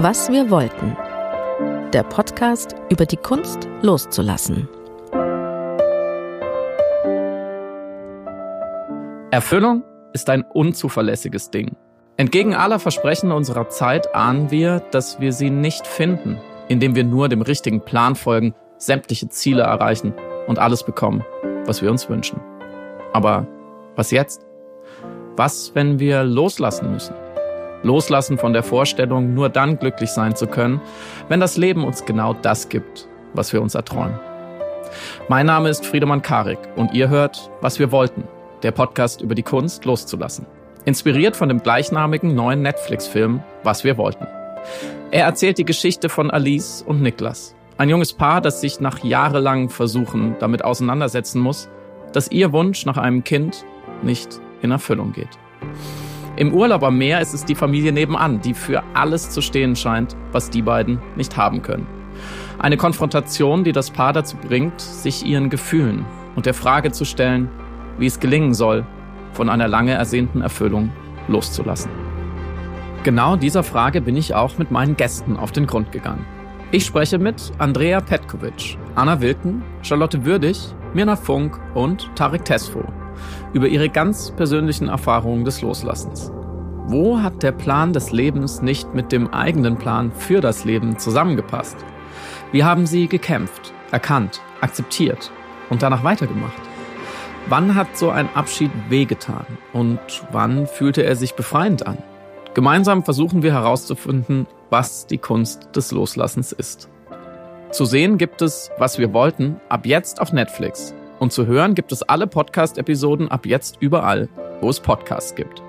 Was wir wollten. Der Podcast über die Kunst loszulassen. Erfüllung ist ein unzuverlässiges Ding. Entgegen aller Versprechen unserer Zeit ahnen wir, dass wir sie nicht finden, indem wir nur dem richtigen Plan folgen, sämtliche Ziele erreichen und alles bekommen, was wir uns wünschen. Aber was jetzt? Was, wenn wir loslassen müssen? Loslassen von der Vorstellung, nur dann glücklich sein zu können, wenn das Leben uns genau das gibt, was wir uns erträumen. Mein Name ist Friedemann Karik und ihr hört, was wir wollten, der Podcast über die Kunst loszulassen. Inspiriert von dem gleichnamigen neuen Netflix-Film Was wir wollten. Er erzählt die Geschichte von Alice und Niklas. Ein junges Paar, das sich nach jahrelangen Versuchen damit auseinandersetzen muss, dass ihr Wunsch nach einem Kind nicht in Erfüllung geht. Im Urlaub am Meer ist es die Familie nebenan, die für alles zu stehen scheint, was die beiden nicht haben können. Eine Konfrontation, die das Paar dazu bringt, sich ihren Gefühlen und der Frage zu stellen, wie es gelingen soll, von einer lange ersehnten Erfüllung loszulassen. Genau dieser Frage bin ich auch mit meinen Gästen auf den Grund gegangen. Ich spreche mit Andrea Petkovic, Anna Wilken, Charlotte Würdig, Mirna Funk und Tarek Tesfo über ihre ganz persönlichen Erfahrungen des Loslassens. Wo hat der Plan des Lebens nicht mit dem eigenen Plan für das Leben zusammengepasst? Wie haben sie gekämpft, erkannt, akzeptiert und danach weitergemacht? Wann hat so ein Abschied wehgetan und wann fühlte er sich befreiend an? Gemeinsam versuchen wir herauszufinden, was die Kunst des Loslassens ist. Zu sehen gibt es, was wir wollten, ab jetzt auf Netflix. Und zu hören gibt es alle Podcast-Episoden ab jetzt überall, wo es Podcasts gibt.